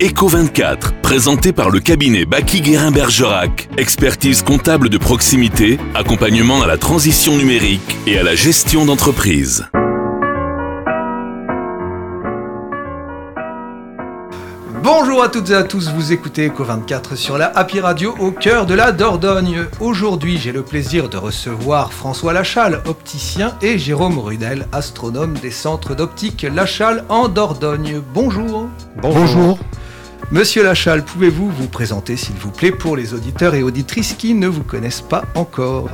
Eco24, présenté par le cabinet Baki Guérin Bergerac. Expertise comptable de proximité, accompagnement à la transition numérique et à la gestion d'entreprise. Bonjour à toutes et à tous, vous écoutez Eco24 sur la Happy Radio au cœur de la Dordogne. Aujourd'hui, j'ai le plaisir de recevoir François Lachal, opticien, et Jérôme Rudel, astronome des centres d'optique Lachal en Dordogne. Bonjour. Bonjour. Monsieur Lachal, pouvez-vous vous présenter s'il vous plaît pour les auditeurs et auditrices qui ne vous connaissent pas encore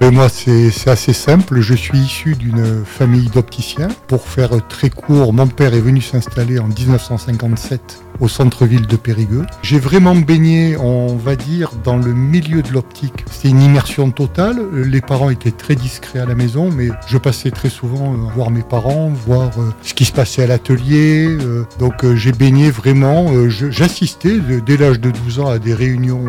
Ben, moi, c'est assez simple. Je suis issu d'une famille d'opticiens. Pour faire très court, mon père est venu s'installer en 1957 au centre-ville de Périgueux. J'ai vraiment baigné, on va dire, dans le milieu de l'optique. C'était une immersion totale. Les parents étaient très discrets à la maison, mais je passais très souvent euh, voir mes parents, voir euh, ce qui se passait à l'atelier. euh, donc j'ai baigné vraiment. J'assistais dès l'âge de 12 ans à des réunions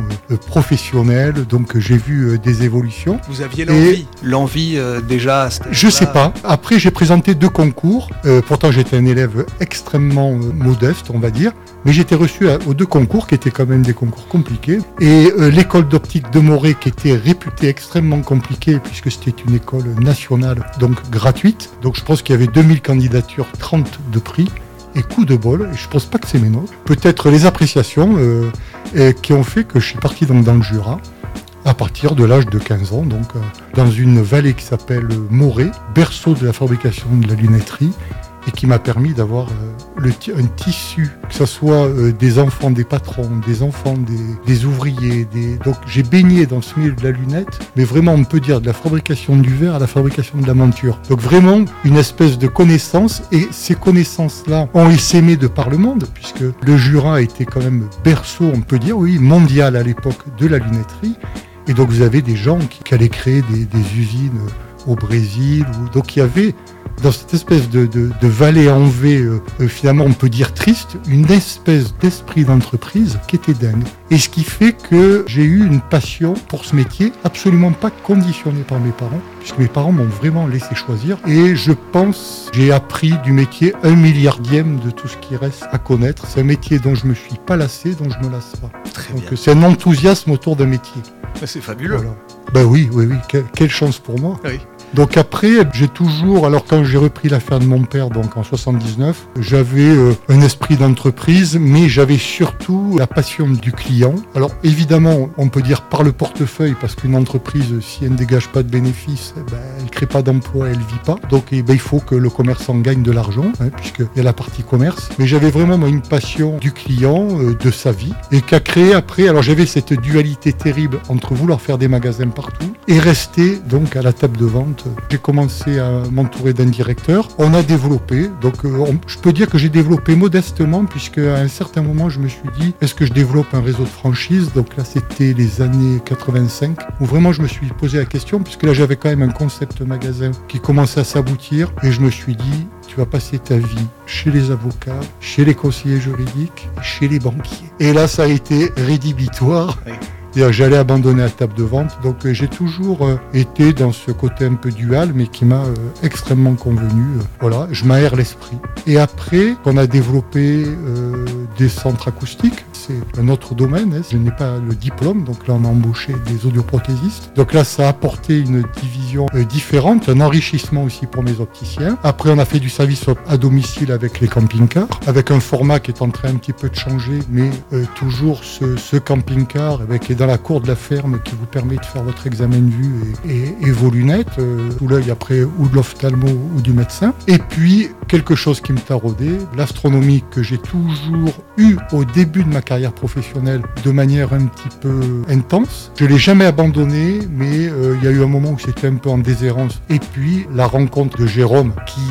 professionnelles. Donc j'ai vu des évolutions. Vous aviez l'envie L'envie déjà à Je sais pas. Après, j'ai présenté deux concours. Pourtant, j'étais un élève extrêmement modeste, on va dire. Mais j'étais reçu aux deux concours, qui étaient quand même des concours compliqués. Et euh, l'école d'optique de Morée, qui était réputée extrêmement compliquée, puisque c'était une école nationale, donc gratuite. Donc, je pense qu'il y avait 2000 candidatures, 30 de prix. Et coup de bol, et je pense pas que c'est notes. Peut-être les appréciations euh, qui ont fait que je suis parti dans le Jura à partir de l'âge de 15 ans, donc euh, dans une vallée qui s'appelle Morée, berceau de la fabrication de la lunetterie, et qui m'a permis d'avoir euh, un tissu, que ce soit euh, des enfants des patrons, des enfants des, ouvriers. Des... Donc j'ai baigné dans ce milieu de la lunette, mais vraiment on peut dire de la fabrication du verre à la fabrication de la monture. Donc vraiment une espèce de connaissance, et ces connaissances-là ont essaimé de par le monde, puisque le Jura été quand même berceau, on peut dire, oui, mondial à l'époque de la lunetterie. Et donc vous avez des gens qui, allaient créer des, usines euh, au Brésil. Donc il y avait dans cette espèce de, de, de vallée en V, euh, euh, finalement on peut dire triste, une espèce d'esprit d'entreprise qui était dingue. Et ce qui fait que j'ai eu une passion pour ce métier, absolument pas conditionnée par mes parents, puisque mes parents m'ont vraiment laissé choisir. Et je pense j'ai appris du métier un milliardième de tout ce qui reste à connaître. C'est un métier dont je me suis pas lassé, dont je me lasse pas. Très Donc c'est un enthousiasme autour d'un métier. C'est fabuleux. Voilà. Ben oui, oui, oui. Que- quelle chance pour moi. Oui. Donc après, j'ai toujours, alors quand j'ai repris l'affaire de mon père, donc en 79, j'avais euh, un esprit d'entreprise, mais j'avais surtout la passion du client. Alors évidemment, on peut dire par le portefeuille, parce qu'une entreprise, si elle ne dégage pas de bénéfices, eh ben, elle ne crée pas d'emploi, elle ne vit pas. Donc eh ben, il faut que le commerçant gagne de l'argent, hein, puisqu'il y a la partie commerce. Mais j'avais vraiment moi, une passion du client, euh, de sa vie, et qu'a créé après, alors j'avais cette dualité terrible entre vouloir faire des magasins partout et rester donc à la table de vente. J'ai commencé à m'entourer d'un directeur. On a développé, donc euh, je peux dire que j'ai développé modestement puisque à un certain moment je me suis dit est-ce que je développe un réseau de franchise? Donc là c'était les années 85 où vraiment je me suis posé la question puisque là j'avais quand même un concept magasin qui commençait à s'aboutir et je me suis dit tu vas passer ta vie chez les avocats, chez les conseillers juridiques, chez les banquiers. Et là ça a été rédhibitoire. J'allais abandonner la table de vente. Donc euh, j'ai toujours euh, été dans ce côté un peu dual, mais qui m'a euh, extrêmement convenu. Voilà, je m'aère l'esprit. Et après, on a développé des centres acoustiques. C'est un autre domaine. hein. Je n'ai pas le diplôme, donc là on a embauché des audioprothésistes. Donc là, ça a apporté une division différente, un enrichissement aussi pour mes opticiens. Après, on a fait du service à domicile avec les camping-cars, avec un format qui est en train un petit peu de changer, mais toujours ce, camping-car avec, est la cour de la ferme qui vous permet de faire votre examen de vue et, vos lunettes, euh, sous l'œil après ou de l'ophtalmo ou du médecin. Et puis, quelque chose qui me taraudait, l'astronomie que j'ai toujours eu au début de ma carrière professionnelle de manière un petit peu intense. Je l'ai jamais abandonné, mais euh, il y a eu un moment où c'était un peu en déshérence. Et puis, la rencontre de Jérôme qui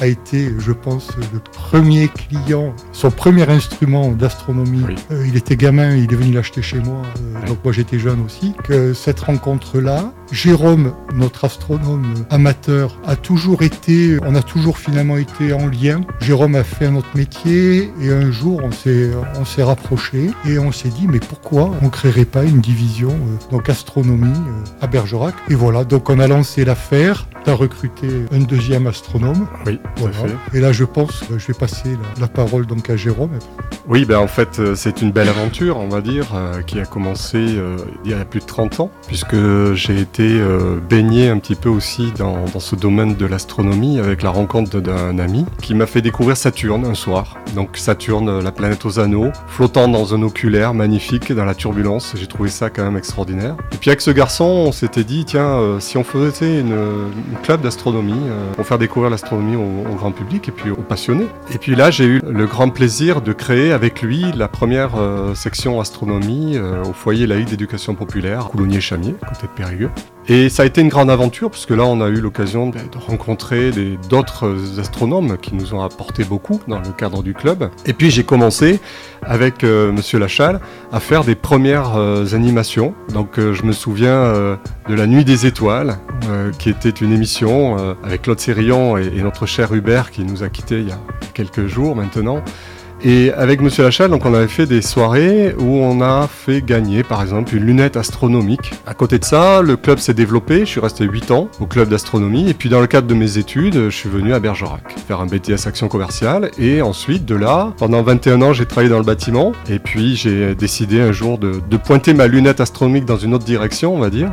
a été, je pense, le premier client, son premier instrument d'astronomie. Oui. Euh, il était gamin, il est venu l'acheter chez moi, euh, donc moi j'étais jeune aussi. Que cette rencontre-là, Jérôme, notre astronome amateur, a toujours été, on a toujours finalement été en lien. Jérôme a fait notre métier et un jour on s'est, on s'est rapprochés et on s'est dit mais pourquoi on créerait pas une division euh, donc astronomie euh, à Bergerac? Et voilà, donc on a lancé l'affaire. tu as recruté un deuxième astronome. Oui, tout à fait. Et là, je pense, je vais passer la, parole donc à Jérôme. Oui, ben en fait, euh, c'est une belle aventure, on va dire, euh, qui a commencé euh, il y a plus de 30 ans, puisque j'ai été baigné un petit peu aussi dans, ce domaine de l'astronomie avec la rencontre d'un ami qui m'a fait découvrir Saturne un soir. Donc Saturne, la planète aux anneaux, flottant dans un oculaire magnifique dans la turbulence. J'ai trouvé ça quand même extraordinaire. Et puis avec ce garçon, on s'était dit, tiens, si on faisait une, club d'astronomie pour faire découvrir l'astronomie au, grand public et puis aux passionnés. Et puis là, j'ai eu le grand plaisir de créer avec lui la première euh, section astronomie euh, au foyer laïque d'éducation populaire, Coulommiers-Chamier, côté de Périgueux. Et ça a été une grande aventure, puisque là, on a eu l'occasion de rencontrer d'autres astronomes qui nous ont apporté beaucoup dans le cadre du club. Et puis, j'ai commencé avec euh, Monsieur Lachal à faire des premières animations. Donc, je me souviens de La Nuit des Étoiles, qui était une émission avec Claude Sérillon et, et, notre cher Hubert qui nous a quittés il y a quelques jours maintenant. Et avec Monsieur Lachal, donc on avait fait des soirées où on a fait gagner par exemple une lunette astronomique. À côté de ça, le club s'est développé, je suis resté 8 ans au club d'astronomie. Et puis dans le cadre de mes études, je suis venu à Bergerac faire un BTS action commerciale. Et ensuite de là, pendant 21 ans, j'ai travaillé dans le bâtiment. Et puis j'ai décidé un jour de, de pointer ma lunette astronomique dans une autre direction, on va dire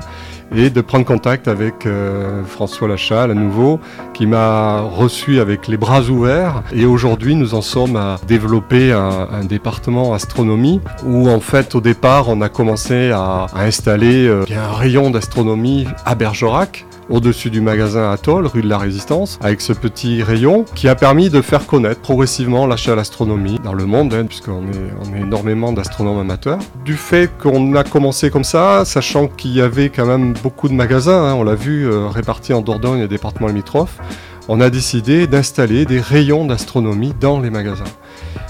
et de prendre contact avec euh, François Lachal à nouveau, qui m'a reçu avec les bras ouverts. Et aujourd'hui, nous en sommes à développer un, département astronomie où en fait, au départ, on a commencé à, installer euh, un rayon d'astronomie à Bergerac au-dessus du magasin Atoll, rue de la Résistance, avec ce petit rayon qui a permis de faire connaître progressivement l'achat à l'astronomie dans le monde, hein, puisqu'on est, énormément d'astronomes amateurs. Du fait qu'on a commencé comme ça, sachant qu'il y avait quand même beaucoup de magasins, hein, on l'a vu, euh, répartis en Dordogne et département limitrophes, on a décidé d'installer des rayons d'astronomie dans les magasins.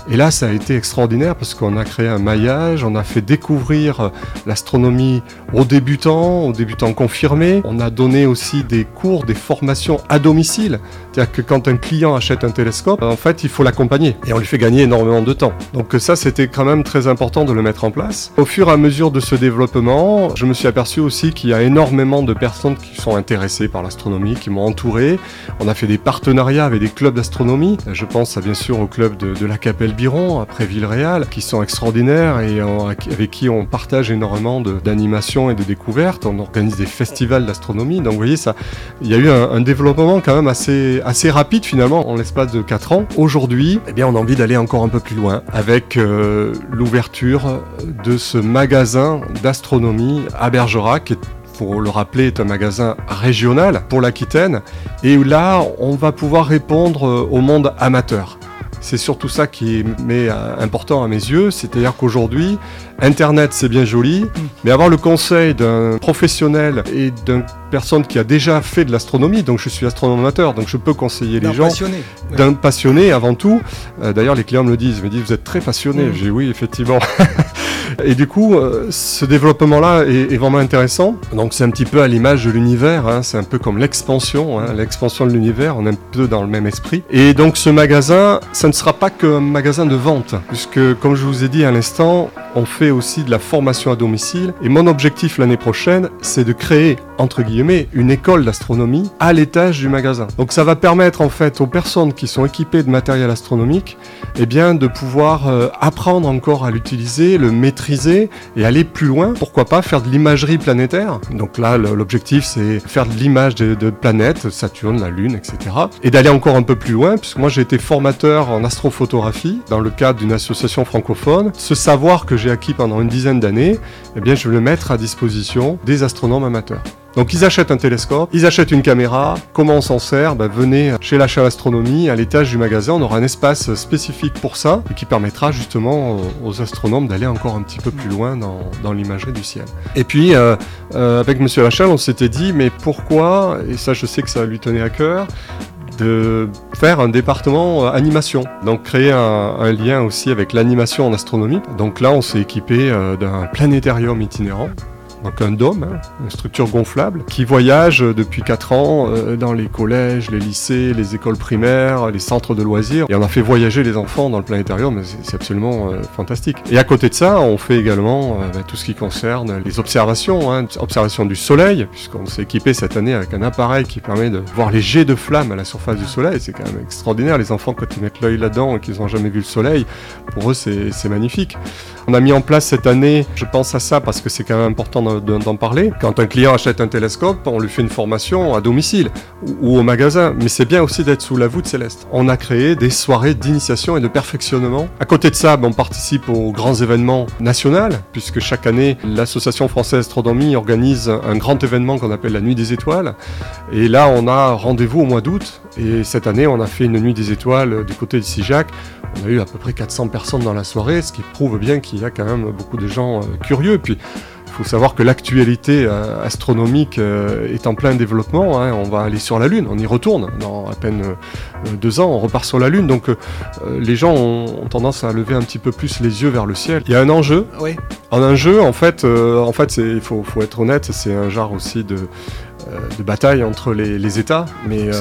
Et là, ça a été extraordinaire parce qu'on a créé un maillage, on a fait découvrir l'astronomie aux débutants, aux débutants confirmés. On a donné aussi des cours, des formations à domicile. C'est-à-dire que quand un client achète un télescope, en fait, il faut l'accompagner et on lui fait gagner énormément de temps. Donc ça, c'était quand même très important de le mettre en place. Au fur et à mesure de ce développement, je me suis aperçu aussi qu'il y a énormément de personnes qui sont intéressées par l'astronomie, qui m'ont entouré. On a fait des partenariats avec des clubs d'astronomie. Je pense bien sûr au club de la Capelle Biron, après Villeréal, qui sont extraordinaires et avec qui on partage énormément d'animations et de découvertes. On organise des festivals d'astronomie. Donc vous voyez, il y a eu un, développement quand même assez, assez rapide finalement en l'espace de 4 ans. Aujourd'hui, eh on a envie d'aller encore un peu plus loin avec euh, l'ouverture de ce magasin d'astronomie à Bergerac, qui pour le rappeler, est un magasin régional pour l'Aquitaine. Et là, on va pouvoir répondre euh, au monde amateur. C'est surtout ça qui est euh, important à mes yeux, c'est-à-dire qu'aujourd'hui, Internet c'est bien joli, mais avoir le conseil d'un professionnel et d'une personne qui a déjà fait de l'astronomie, donc je suis astronome amateur, donc je peux conseiller les gens, d'un passionné avant tout. Euh, d'ailleurs, les clients me le disent, ils me disent vous êtes très passionné. Mm. J'ai oui, effectivement. Et du coup, euh, ce développement-là est, vraiment intéressant. Donc c'est un petit peu à l'image de l'univers, hein. c'est un peu comme l'expansion, hein. l'expansion de l'univers, on est un peu dans le même esprit. Et donc ce magasin, ça ne sera pas qu'un magasin de vente, puisque comme je vous ai dit à l'instant, on fait aussi de la formation à domicile. Et mon objectif l'année prochaine, c'est de créer, entre guillemets, une école d'astronomie à l'étage du magasin. Donc ça va permettre en fait aux personnes qui sont équipées de matériel astronomique, eh bien, de pouvoir euh, apprendre encore à l'utiliser, le et aller plus loin. Pourquoi pas faire de l'imagerie planétaire Donc là, l'objectif, c'est faire de l'image de, planètes, Saturne, la Lune, etc. Et d'aller encore un peu plus loin, puisque moi j'ai été formateur en astrophotographie dans le cadre d'une association francophone. Ce savoir que j'ai acquis pendant une dizaine d'années, eh bien, je vais le mettre à disposition des astronomes amateurs. Donc ils achètent un télescope, ils achètent une caméra. Comment on s'en sert? Ben, Venez chez l'achat Astronomie, à l'étage du magasin, on aura un espace spécifique pour ça qui permettra justement aux astronomes d'aller encore un petit peu plus loin dans, l'imagerie du ciel. Et puis euh, euh, avec Monsieur Lachal, on s'était dit mais pourquoi, et ça je sais que ça lui tenait à cœur, de faire un département euh, animation. Donc créer un, lien aussi avec l'animation en astronomie. Donc là, on s'est équipé d'un planétarium itinérant un dôme, hein, une structure gonflable, qui voyage depuis 4 ans euh, dans les collèges, les lycées, les écoles primaires, les centres de loisirs. Et on a fait voyager les enfants dans le planétarium, c'est absolument euh, fantastique. Et à côté de ça, on fait également euh, bah, tout ce qui concerne les observations, hein, observation du soleil, puisqu'on s'est équipé cette année avec un appareil qui permet de voir les jets de flammes à la surface du soleil. C'est quand même extraordinaire. Les enfants, quand ils mettent l'œil là-dedans et qu'ils n'ont jamais vu le soleil, pour eux, c'est magnifique. On a mis en place cette année, je pense à ça parce que c'est quand même important d'en parler. Quand un client achète un télescope, on lui fait une formation à domicile ou au magasin. Mais c'est bien aussi d'être sous la voûte céleste. On a créé des soirées d'initiation et de perfectionnement. À côté de ça, ben, on participe aux grands événements nationaux, puisque chaque année, l'Association française astronomie organise un grand événement qu'on appelle la Nuit des Étoiles. Et là, on a rendez-vous au mois d'août. Et cette année, on a fait une Nuit des Étoiles du côté de Sijac. On a eu à peu près 400 personnes dans la soirée, ce qui prouve bien qu'il y a quand même beaucoup de gens euh, curieux. Puis, faut savoir que l'actualité euh, astronomique euh, est en plein développement. Hein. On va aller sur la Lune, on y retourne dans à peine deux ans, on repart sur la Lune. Donc les gens ont, tendance à lever un petit peu plus les yeux vers le ciel. Il y a un enjeu. Oui. Un jeu, en fait, en fait, il faut, faut, être honnête, c'est un genre aussi de euh, de bataille entre les, États, mais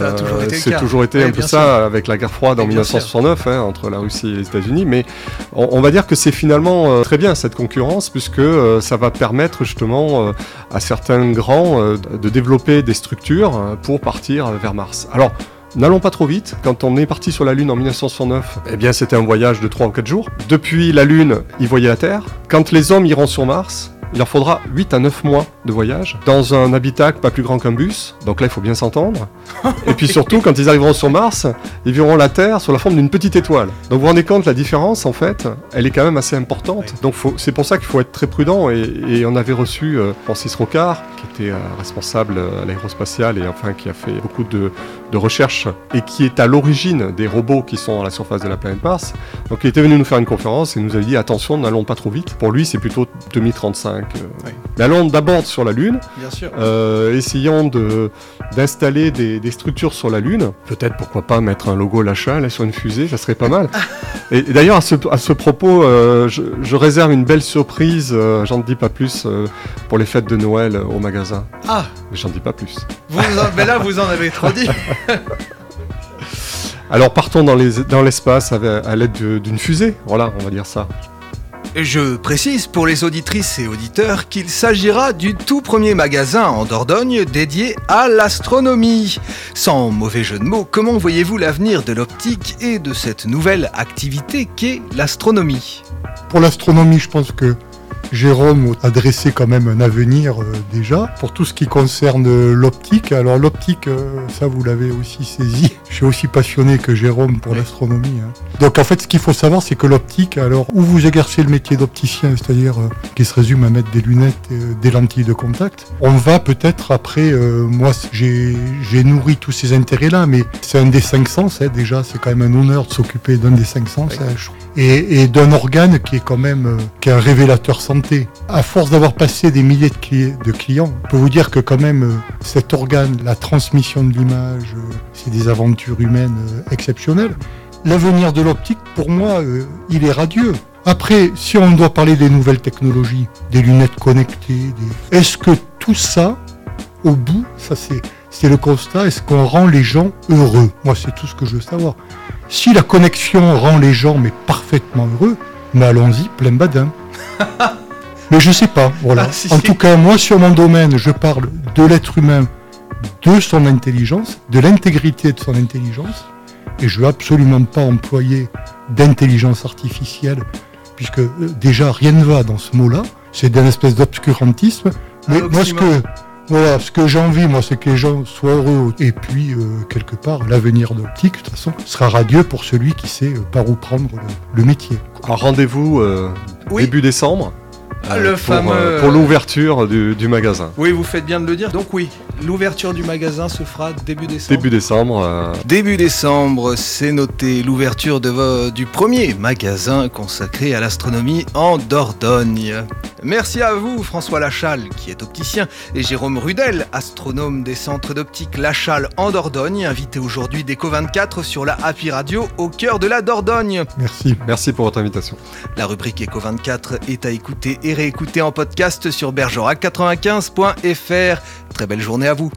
c'est toujours été, un peu ça avec la guerre froide en 1969 hein, entre la Russie et les États-Unis. Mais on, va dire que c'est finalement euh, très bien cette concurrence puisque euh, ça va permettre justement à certains grands de développer des structures pour partir vers Mars. Alors N'allons pas trop vite. Quand on est parti sur la Lune en 1969, eh bien c'était un voyage de 3 ou 4 jours. Depuis la Lune, ils voyaient la Terre. Quand les hommes iront sur Mars, il leur faudra 8 à 9 mois de voyage dans un habitat pas plus grand qu'un bus. Donc là, il faut bien s'entendre. Et puis surtout, quand ils arriveront sur Mars, ils verront la Terre sur la forme d'une petite étoile. Donc vous vous rendez compte, la différence, en fait, elle est quand même assez importante. Donc c'est pour ça qu'il faut être très prudent. Et, on avait reçu euh, Francis Rocard, qui était euh, responsable à l'aérospatiale et enfin qui a fait beaucoup de, de recherches et qui est à l'origine des robots qui sont à la surface de la planète Mars. Donc il était venu nous faire une conférence et nous avait dit attention, n'allons pas trop vite. Pour lui, c'est plutôt 2035. Euh. Mais allons d'abord sur la Lune. Bien sûr. Euh, essayons d'installer des, des, structures sur la Lune. Peut-être pourquoi pas mettre un logo Lachal sur une fusée, ça serait pas mal. et, d'ailleurs à ce, à ce, propos, euh, je, je, réserve une belle surprise. J'en dis pas plus pour les fêtes de Noël au magasin. Ah. Mais j'en dis pas plus. Vous mais là, vous en avez trop dit. Alors partons dans l'espace dans à l'aide d'une fusée, voilà, on va dire ça. Je précise pour les auditrices et auditeurs qu'il s'agira du tout premier magasin en Dordogne dédié à l'astronomie. Sans mauvais jeu de mots, comment voyez-vous l'avenir de l'optique et de cette nouvelle activité qu'est l'astronomie? Pour l'astronomie, je pense que Jérôme a dressé quand même un avenir euh, déjà pour tout ce qui concerne euh, l'optique. Alors l'optique, euh, ça vous l'avez aussi saisi. Je suis aussi passionné que Jérôme pour l'astronomie. Hein. Donc en fait, ce qu'il faut savoir, c'est que l'optique, alors où vous exercez le métier d'opticien, c'est-à-dire qui se résume à mettre des lunettes, des lentilles de contact, on va peut-être après, moi j'ai nourri tous ces intérêts-là, mais c'est un des cinq sens hein, déjà, c'est quand même un honneur de s'occuper d'un des cinq sens. Hein, et, d'un organe qui est quand même qui est un révélateur sans à force d'avoir passé des milliers de, clients, on peut vous dire que quand même euh, cet organe, la transmission de l'image, euh, c'est des aventures humaines euh, exceptionnelles. L'avenir de l'optique, pour moi, il est radieux. Après, si on doit parler des nouvelles technologies, des lunettes connectées, est-ce que tout ça, au bout, ça c'est le constat, est-ce qu'on rend les gens heureux? Moi, c'est tout ce que je veux savoir. Si la connexion rend les gens mais parfaitement heureux, mais allons-y, plein badin. Mais je sais pas, voilà. Ah, en tout cas, moi, sur mon domaine, je parle de l'être humain, de son intelligence, de l'intégrité de son intelligence, et je veux absolument pas employer d'intelligence artificielle, puisque euh, déjà rien ne va dans ce mot-là. C'est d'un espèce d'obscurantisme. Mais moi, ce que, voilà, ce que j'ai envie, moi, c'est que les gens soient heureux. Et puis, euh, quelque part, l'avenir de l'optique, de toute façon, sera radieux pour celui qui sait euh, par où prendre le, métier. rendez-vous début décembre. Ah, le pour, fameux... pour l'ouverture du, du, magasin. Oui, vous faites bien de le dire. Donc oui, l'ouverture du magasin se fera début décembre. Début décembre. Euh. Début décembre, c'est noté l'ouverture du premier magasin consacré à l'astronomie en Dordogne. Merci à vous, François Lachal, qui est opticien, et Jérôme Rudel, astronome des centres d'optique Lachal en Dordogne, invité aujourd'hui d'Eco 24 sur la Happy Radio au cœur de la Dordogne. Merci. Merci pour votre invitation. La rubrique Eco 24 est à écouter et réécouter en podcast sur bergerac95.fr. Très belle journée à vous.